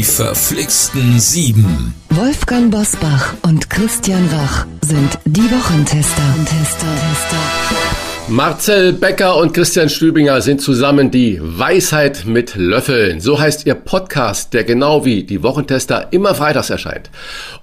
Die verflixten Sieben. Wolfgang Bosbach und Christian Rach sind die Wochentester. Tester, Tester. Marcel Becker und Christian Stübinger sind zusammen die Weisheit mit Löffeln. So heißt ihr Podcast, der genau wie die Wochentester immer freitags erscheint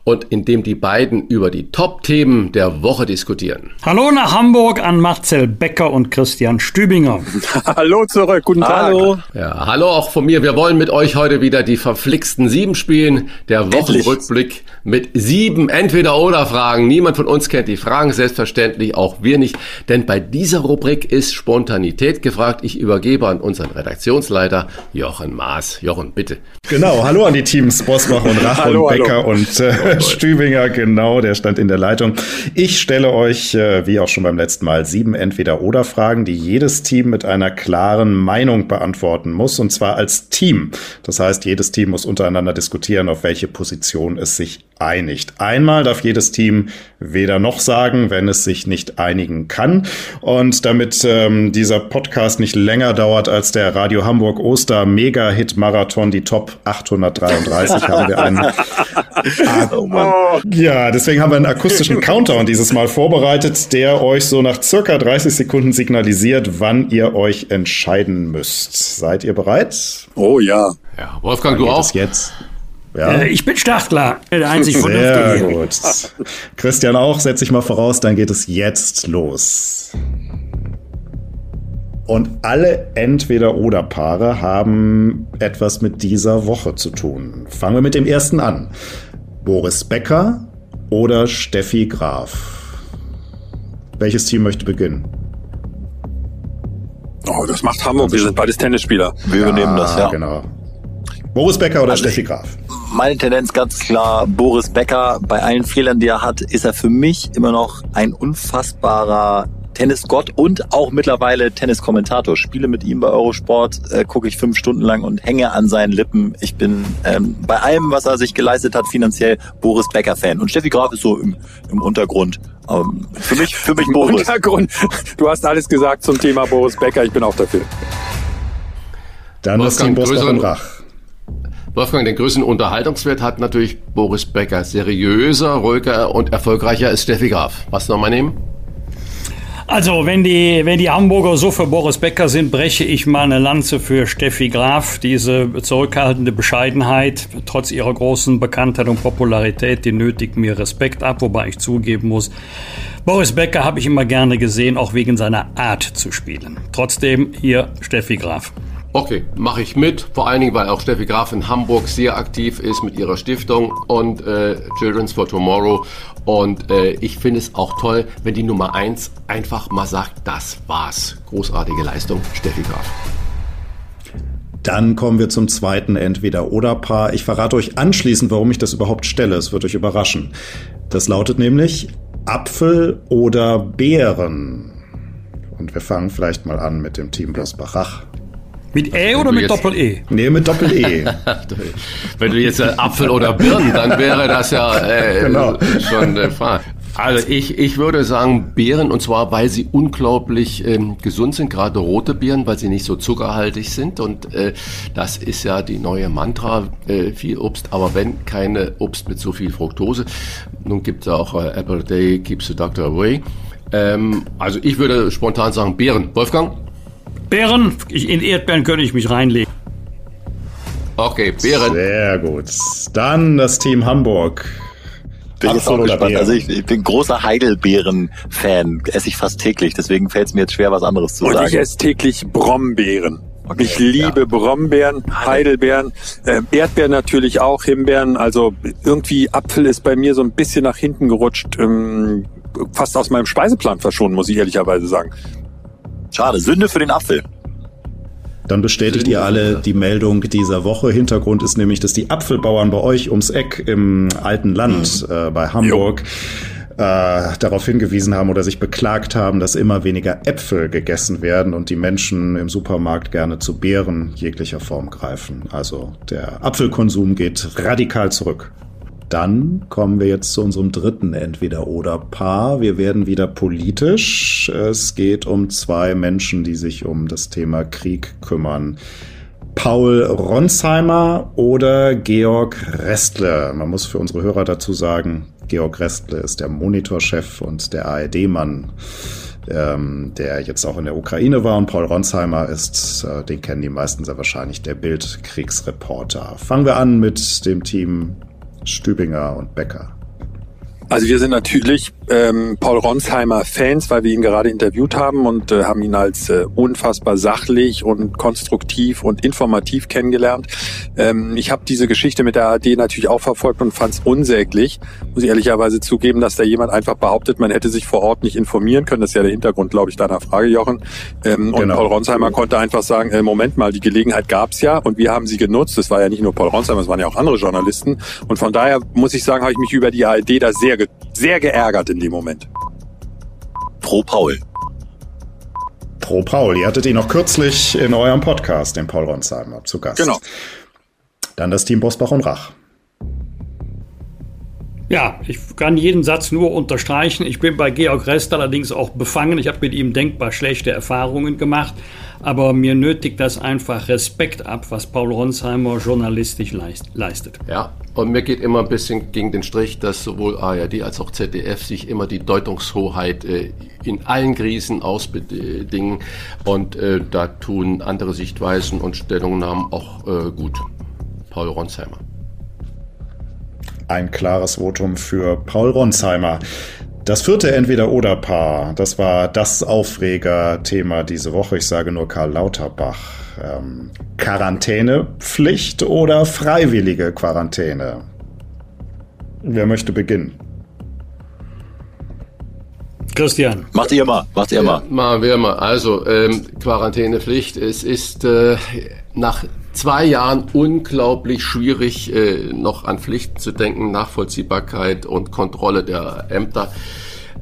und in dem die beiden über die Top-Themen der Woche diskutieren. Hallo nach Hamburg an Marcel Becker und Christian Stübinger. hallo zurück, guten Tag. Hallo. Ja, hallo auch von mir. Wir wollen mit euch heute wieder die verflixten sieben spielen. Der Wochenrückblick mit sieben Entweder-Oder-Fragen. Niemand von uns kennt die Fragen, selbstverständlich auch wir nicht, denn bei dieser dieser Rubrik ist Spontanität gefragt. Ich übergebe an unseren Redaktionsleiter Jochen Maas. Jochen, bitte. Genau, hallo an die Teams Bosbach und Rach hallo, und Becker hallo. und äh, Stübinger, genau, der stand in der Leitung. Ich stelle euch, äh, wie auch schon beim letzten Mal, sieben Entweder-Oder-Fragen, die jedes Team mit einer klaren Meinung beantworten muss, und zwar als Team. Das heißt, jedes Team muss untereinander diskutieren, auf welche Position es sich einigt. Einmal darf jedes Team weder noch sagen, wenn es sich nicht einigen kann. Und damit ähm, dieser Podcast nicht länger dauert als der Radio Hamburg Oster Mega-Hit Marathon, die Top 833, haben wir einen. oh ja, deswegen haben wir einen akustischen Countdown dieses Mal vorbereitet, der euch so nach circa 30 Sekunden signalisiert, wann ihr euch entscheiden müsst. Seid ihr bereit? Oh ja. Ja, Wolfgang, Dann du auch? Jetzt ja. Äh, ich bin startklar. Der einzig Sehr gut. Christian auch, setz dich mal voraus, dann geht es jetzt los. Und alle Entweder-Oder-Paare haben etwas mit dieser Woche zu tun. Fangen wir mit dem ersten an. Boris Becker oder Steffi Graf? Welches Team möchte beginnen? Oh, das macht Hamburg. Wir sind beides Tennisspieler. Wir ja, übernehmen das, ja. Genau. Boris Becker oder also Steffi Graf? Meine Tendenz ganz klar, Boris Becker. Bei allen Fehlern, die er hat, ist er für mich immer noch ein unfassbarer Tennisgott und auch mittlerweile Tenniskommentator. Spiele mit ihm bei Eurosport, äh, gucke ich fünf Stunden lang und hänge an seinen Lippen. Ich bin ähm, bei allem, was er sich geleistet hat, finanziell Boris Becker-Fan. Und Steffi Graf ist so im, im Untergrund. Ähm, für mich, für mich Boris. Untergrund. Du hast alles gesagt zum Thema Boris Becker. Ich bin auch dafür. Dann das Team Bosbach und Rach. Wolfgang, den größten Unterhaltungswert hat natürlich Boris Becker. Seriöser, ruhiger und erfolgreicher ist Steffi Graf. Was nochmal nehmen? Also, wenn die, wenn die Hamburger so für Boris Becker sind, breche ich mal eine Lanze für Steffi Graf. Diese zurückhaltende Bescheidenheit, trotz ihrer großen Bekanntheit und Popularität, die nötigt mir Respekt ab, wobei ich zugeben muss, Boris Becker habe ich immer gerne gesehen, auch wegen seiner Art zu spielen. Trotzdem hier Steffi Graf. Okay, mache ich mit. Vor allen Dingen, weil auch Steffi Graf in Hamburg sehr aktiv ist mit ihrer Stiftung und äh, Children's for Tomorrow. Und äh, ich finde es auch toll, wenn die Nummer eins einfach mal sagt, das war's. Großartige Leistung, Steffi Graf. Dann kommen wir zum zweiten Entweder-Oder-Paar. Ich verrate euch anschließend, warum ich das überhaupt stelle. Es wird euch überraschen. Das lautet nämlich Apfel oder Beeren. Und wir fangen vielleicht mal an mit dem Team Bosbach. Mit E oder mit Doppel-E? Nee, mit Doppel-E. Wenn du jetzt Apfel oder Birnen, dann wäre das ja äh, genau. schon der Fall. Also ich, ich würde sagen Beeren und zwar, weil sie unglaublich ähm, gesund sind, gerade rote Beeren, weil sie nicht so zuckerhaltig sind und äh, das ist ja die neue Mantra, äh, viel Obst, aber wenn keine Obst mit so viel Fructose. Nun gibt es auch äh, Apple Day keeps the doctor away. Ähm, also ich würde spontan sagen Beeren. Wolfgang? Beeren, in Erdbeeren könnte ich mich reinlegen. Okay, Beeren. Sehr gut. Dann das Team Hamburg. Bin jetzt auch gespannt. Also ich, ich, bin großer Heidelbeeren-Fan. Esse ich fast täglich. Deswegen fällt es mir jetzt schwer, was anderes zu Und sagen. Und ich esse täglich Brombeeren. Okay, ich liebe ja. Brombeeren, Heidelbeeren, äh, Erdbeeren natürlich auch, Himbeeren. Also irgendwie Apfel ist bei mir so ein bisschen nach hinten gerutscht. Ähm, fast aus meinem Speiseplan verschont, muss ich ehrlicherweise sagen. Schade, Sünde für den Apfel. Dann bestätigt ihr alle die Meldung dieser Woche. Hintergrund ist nämlich, dass die Apfelbauern bei euch ums Eck im alten Land mhm. äh, bei Hamburg äh, darauf hingewiesen haben oder sich beklagt haben, dass immer weniger Äpfel gegessen werden und die Menschen im Supermarkt gerne zu Beeren jeglicher Form greifen. Also der Apfelkonsum geht radikal zurück. Dann kommen wir jetzt zu unserem dritten Entweder-Oder-Paar. Wir werden wieder politisch. Es geht um zwei Menschen, die sich um das Thema Krieg kümmern. Paul Ronsheimer oder Georg Restle. Man muss für unsere Hörer dazu sagen, Georg Restle ist der Monitorchef und der ARD-Mann, ähm, der jetzt auch in der Ukraine war. Und Paul Ronsheimer ist, äh, den kennen die meisten sehr wahrscheinlich, der Bildkriegsreporter. Fangen wir an mit dem Team Stübinger und Becker. Also wir sind natürlich ähm, Paul Ronsheimer Fans, weil wir ihn gerade interviewt haben und äh, haben ihn als äh, unfassbar sachlich und konstruktiv und informativ kennengelernt. Ähm, ich habe diese Geschichte mit der ARD natürlich auch verfolgt und fand es unsäglich. Muss ich ehrlicherweise zugeben, dass da jemand einfach behauptet, man hätte sich vor Ort nicht informieren können. Das ist ja der Hintergrund, glaube ich, deiner Frage, Jochen. Ähm, genau. Und Paul Ronsheimer konnte einfach sagen, äh, Moment mal, die Gelegenheit gab's ja und wir haben sie genutzt. Das war ja nicht nur Paul Ronsheimer, es waren ja auch andere Journalisten. Und von daher muss ich sagen, habe ich mich über die ARD da sehr, sehr geärgert in dem Moment. Pro Paul. Pro Paul. Ihr hattet ihn noch kürzlich in eurem Podcast, den Paul Ronsheimer, zu Gast. Genau. Dann das Team Bosbach und Rach. Ja, ich kann jeden Satz nur unterstreichen. Ich bin bei Georg Rest allerdings auch befangen. Ich habe mit ihm denkbar schlechte Erfahrungen gemacht. Aber mir nötigt das einfach Respekt ab, was Paul Ronsheimer journalistisch leistet. Ja, und mir geht immer ein bisschen gegen den Strich, dass sowohl ARD als auch ZDF sich immer die Deutungshoheit äh, in allen Krisen ausbedingen. Und äh, da tun andere Sichtweisen und Stellungnahmen auch äh, gut. Paul Ronsheimer. Ein klares Votum für Paul Ronsheimer. Das vierte Entweder-Oder-Paar, das war das Aufreger-Thema diese Woche. Ich sage nur Karl Lauterbach. Ähm, Quarantänepflicht oder freiwillige Quarantäne? Wer möchte beginnen? Christian. Macht ihr mal, macht ihr mal. Ja, machen wir mal. Also, ähm, Quarantänepflicht. Es ist äh, nach zwei Jahren unglaublich schwierig, äh, noch an Pflichten zu denken, Nachvollziehbarkeit und Kontrolle der Ämter.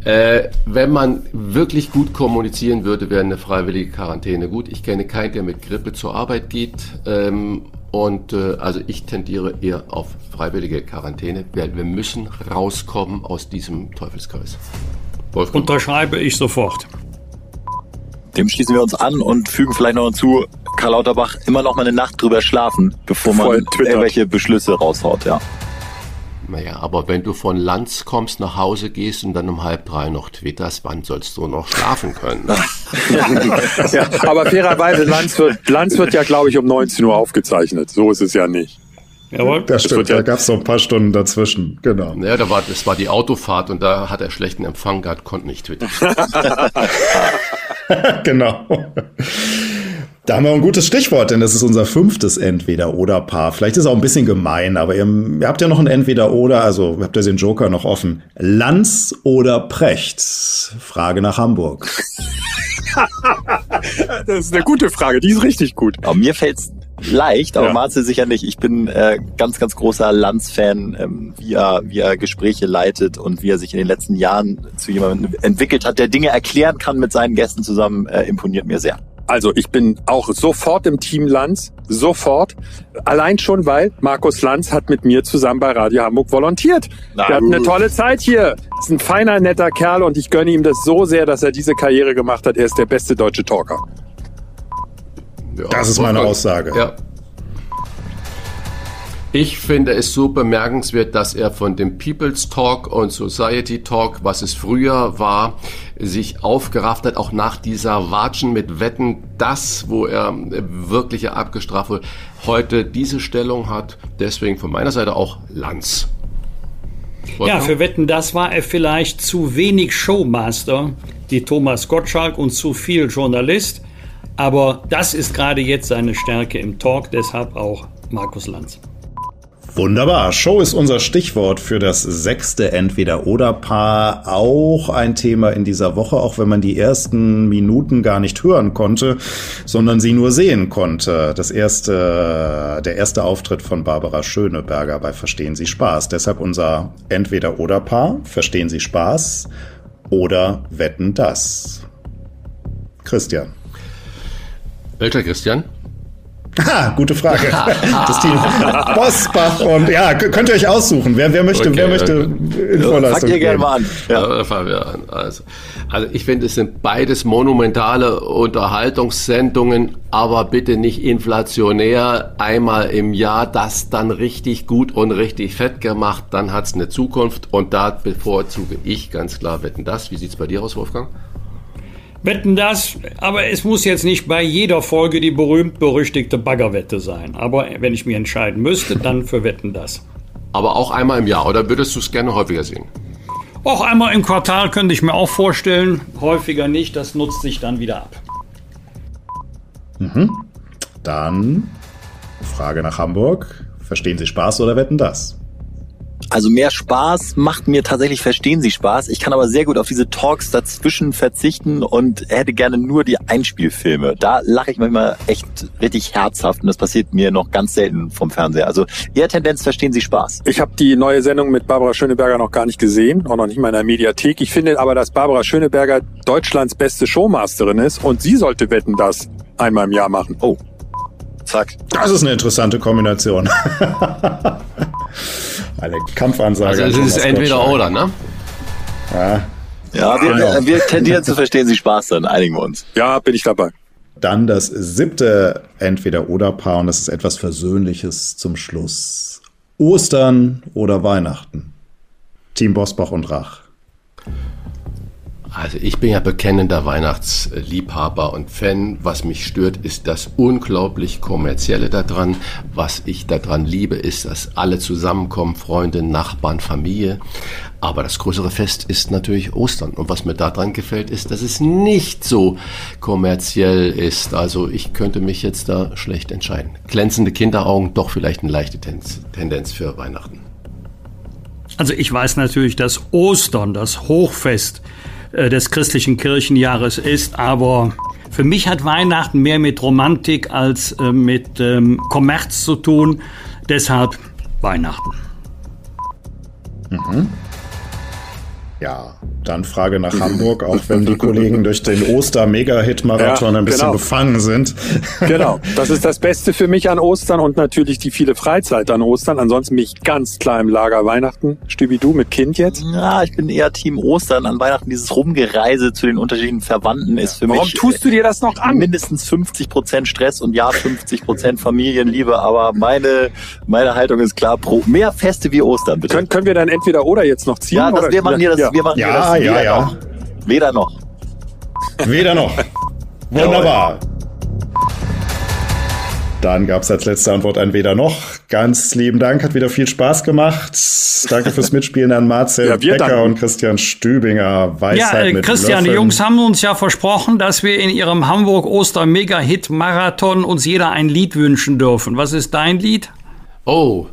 Äh, wenn man wirklich gut kommunizieren würde, wäre eine freiwillige Quarantäne gut. Ich kenne keinen, der mit Grippe zur Arbeit geht. Ähm, und äh, also ich tendiere eher auf freiwillige Quarantäne, weil wir müssen rauskommen aus diesem Teufelskreis. Wolfgang. Unterschreibe ich sofort. Dem schließen wir uns an und fügen vielleicht noch hinzu, Karl Lauterbach immer noch mal eine Nacht drüber schlafen, bevor man irgendwelche Beschlüsse raushaut, ja. Naja, aber wenn du von Lanz kommst, nach Hause gehst und dann um halb drei noch twitterst, wann sollst du noch schlafen können? ja, aber fairerweise, Lanz wird, Lanz wird ja, glaube ich, um 19 Uhr aufgezeichnet. So ist es ja nicht. Jawohl. Das stimmt, ja da gab es so ein paar Stunden dazwischen, genau. Ja, da war, das war die Autofahrt und da hat er schlechten Empfang gehabt, konnte nicht twittern. genau. Da haben wir ein gutes Stichwort, denn das ist unser fünftes Entweder-Oder-Paar. Vielleicht ist es auch ein bisschen gemein, aber ihr, ihr habt ja noch ein Entweder-Oder, also habt ihr den Joker noch offen. Lanz oder Precht? Frage nach Hamburg. das ist eine gute Frage, die ist richtig gut. Aber mir fällt's leicht, aber ja. Marcel sicher nicht. Ich bin äh, ganz, ganz großer Lanz-Fan, ähm, wie, er, wie er Gespräche leitet und wie er sich in den letzten Jahren zu jemandem entwickelt hat, der Dinge erklären kann mit seinen Gästen zusammen, äh, imponiert mir sehr. Also ich bin auch sofort im Team Lanz, sofort. Allein schon, weil Markus Lanz hat mit mir zusammen bei Radio Hamburg volontiert. Na, Wir hatten eine tolle Zeit hier. Ist ein feiner, netter Kerl und ich gönne ihm das so sehr, dass er diese Karriere gemacht hat. Er ist der beste deutsche Talker. Ja, das ist meine Aussage. Ja. Ich finde es so bemerkenswert, dass er von dem People's Talk und Society Talk, was es früher war, sich aufgerafft hat, auch nach dieser Watschen mit Wetten, das, wo er wirklich abgestraft wurde, heute diese Stellung hat. Deswegen von meiner Seite auch Lanz. Ja, für Wetten, das war er vielleicht zu wenig Showmaster, die Thomas Gottschalk und zu viel Journalist. Aber das ist gerade jetzt seine Stärke im Talk, deshalb auch Markus Lanz. Wunderbar. Show ist unser Stichwort für das sechste Entweder-Oder-Paar. Auch ein Thema in dieser Woche, auch wenn man die ersten Minuten gar nicht hören konnte, sondern sie nur sehen konnte. Das erste, der erste Auftritt von Barbara Schöneberger bei Verstehen Sie Spaß. Deshalb unser Entweder-Oder-Paar. Verstehen Sie Spaß oder Wetten das? Christian. Welcher Christian? Ha, gute Frage. das Team Bosbach und ja, könnt ihr euch aussuchen. Wer, wer möchte, okay, wer möchte in Vorleistung Fangt ihr gerne mal an. Ja. Ja, also, also ich finde, es sind beides monumentale Unterhaltungssendungen, aber bitte nicht inflationär. Einmal im Jahr das dann richtig gut und richtig fett gemacht, dann hat's eine Zukunft und da bevorzuge ich ganz klar Wetten das. Wie sieht's bei dir aus, Wolfgang? Wetten das, aber es muss jetzt nicht bei jeder Folge die berühmt-berüchtigte Baggerwette sein. Aber wenn ich mich entscheiden müsste, dann für Wetten das. Aber auch einmal im Jahr, oder würdest du es gerne häufiger sehen? Auch einmal im Quartal könnte ich mir auch vorstellen. Häufiger nicht, das nutzt sich dann wieder ab. Mhm. Dann Frage nach Hamburg. Verstehen Sie Spaß oder wetten das? Also mehr Spaß macht mir tatsächlich, verstehen Sie Spaß. Ich kann aber sehr gut auf diese Talks dazwischen verzichten und hätte gerne nur die Einspielfilme. Da lache ich manchmal echt richtig herzhaft und das passiert mir noch ganz selten vom Fernseher. Also eher Tendenz, verstehen Sie Spaß. Ich habe die neue Sendung mit Barbara Schöneberger noch gar nicht gesehen, auch noch nicht mal in der Mediathek. Ich finde aber, dass Barbara Schöneberger Deutschlands beste Showmasterin ist und sie sollte wetten, das einmal im Jahr machen. Oh. Zack. Das ist eine interessante Kombination. Eine Kampfansage. Also es ist entweder oder, ne? Ja. Ja, wir, genau. wir tendieren zu verstehen Sie Spaß, dann einigen wir uns. Ja, bin ich dabei. Dann das siebte Entweder-Oder-Paar und das ist etwas Versöhnliches zum Schluss. Ostern oder Weihnachten? Team Bosbach und Rach. Also ich bin ja bekennender Weihnachtsliebhaber und Fan. Was mich stört, ist das unglaublich kommerzielle daran. Was ich daran liebe, ist, dass alle zusammenkommen, Freunde, Nachbarn, Familie. Aber das größere Fest ist natürlich Ostern. Und was mir daran gefällt, ist, dass es nicht so kommerziell ist. Also ich könnte mich jetzt da schlecht entscheiden. Glänzende Kinderaugen, doch vielleicht eine leichte Tendenz für Weihnachten. Also ich weiß natürlich, dass Ostern, das Hochfest, des christlichen Kirchenjahres ist. Aber für mich hat Weihnachten mehr mit Romantik als äh, mit ähm, Kommerz zu tun. Deshalb Weihnachten. Mhm. Ja, dann Frage nach Hamburg, auch wenn die Kollegen durch den Oster-Mega-Hit-Marathon ja, ein bisschen genau. befangen sind. Genau, das ist das Beste für mich an Ostern und natürlich die viele Freizeit an Ostern. Ansonsten bin ich ganz klar im Lager Weihnachten. Stübi, du mit Kind jetzt? Ja, ich bin eher Team Ostern. An Weihnachten dieses Rumgereise zu den unterschiedlichen Verwandten ist für Warum mich... Warum tust du dir das noch an? Mindestens 50 Prozent Stress und ja, 50 Prozent Familienliebe. Aber meine, meine Haltung ist klar, pro mehr Feste wie Ostern, bitte. Können, können wir dann entweder oder jetzt noch ziehen? Ja, das, oder? wir machen hier das, ja. wir machen ja, das ja, ja. Noch. Weder noch. Weder noch. Wunderbar. Dann gab es als letzte Antwort ein Weder noch. Ganz lieben Dank, hat wieder viel Spaß gemacht. Danke fürs Mitspielen an Marcel ja, Becker danken. und Christian Stübinger. Weisheit ja, äh, Christian, die Jungs haben uns ja versprochen, dass wir in ihrem Hamburg-Oster-Mega-Hit-Marathon uns jeder ein Lied wünschen dürfen. Was ist dein Lied? Oh,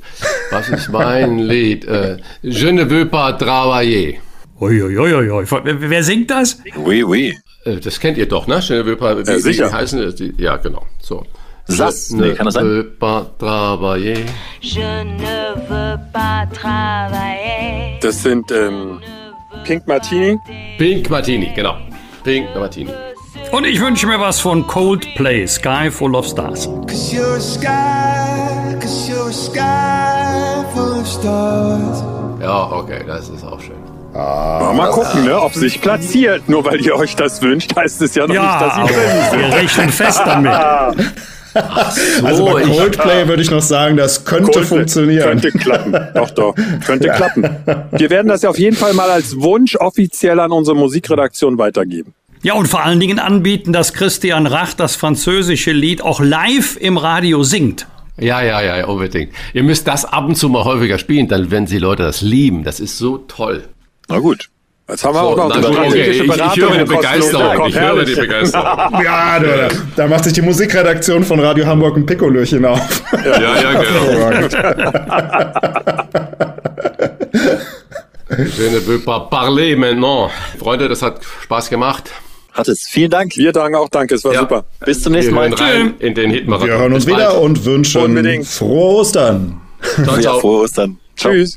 was ist mein Lied? Äh, Je ne veux pas travailler. Uiuiuiui. Wer singt das? Oui, oui. Äh, das kennt ihr doch, ne? Je ne wie, ja, sicher. Wie heißen die? Ja, genau. So. Sass, Je nee, kann das sein? Veux pas travailler. Je ne veux pas travailler. Das sind ähm, Pink Martini. Pink Martini, genau. Pink Martini. Und ich wünsche mir was von Coldplay, Sky Full of Stars. Cause you're a sky, cause you're a sky full of stars. Ja, okay, das ist auch schön. Ah, mal gucken, ne, ob sich platziert. Nur weil ihr euch das wünscht, heißt es ja noch ja, nicht, dass sie drin sind. Wir rechnen fest damit. So, also bei Coldplay ich, würde ich noch sagen, das könnte Coldplay funktionieren. Könnte klappen. Doch, doch. Könnte ja. klappen. Wir werden das ja auf jeden Fall mal als Wunsch offiziell an unsere Musikredaktion weitergeben. Ja, und vor allen Dingen anbieten, dass Christian Rach das französische Lied auch live im Radio singt. Ja, ja, ja, unbedingt. Ihr müsst das ab und zu mal häufiger spielen, dann werden die Leute das lieben. Das ist so toll. Na gut. Jetzt haben wir so, auch noch eine strategische okay, ich, ich höre die Begeisterung. Ich höre die Begeisterung. ja, da, da macht sich die Musikredaktion von Radio Hamburg ein Pikolöchen auf. Ja, ja, genau. Je ne veux pas parler maintenant. Freunde, das hat Spaß gemacht. Hat es. Vielen Dank. Wir danken auch. Danke, es war ja. super. Bis zum nächsten Mal. Rein in den Hitmarathon. Wir hören uns Bis wieder bald. und wünschen Unbedingt. frohe Ostern. Ciao, ciao. Ja, frohe Ostern. Ciao. Tschüss.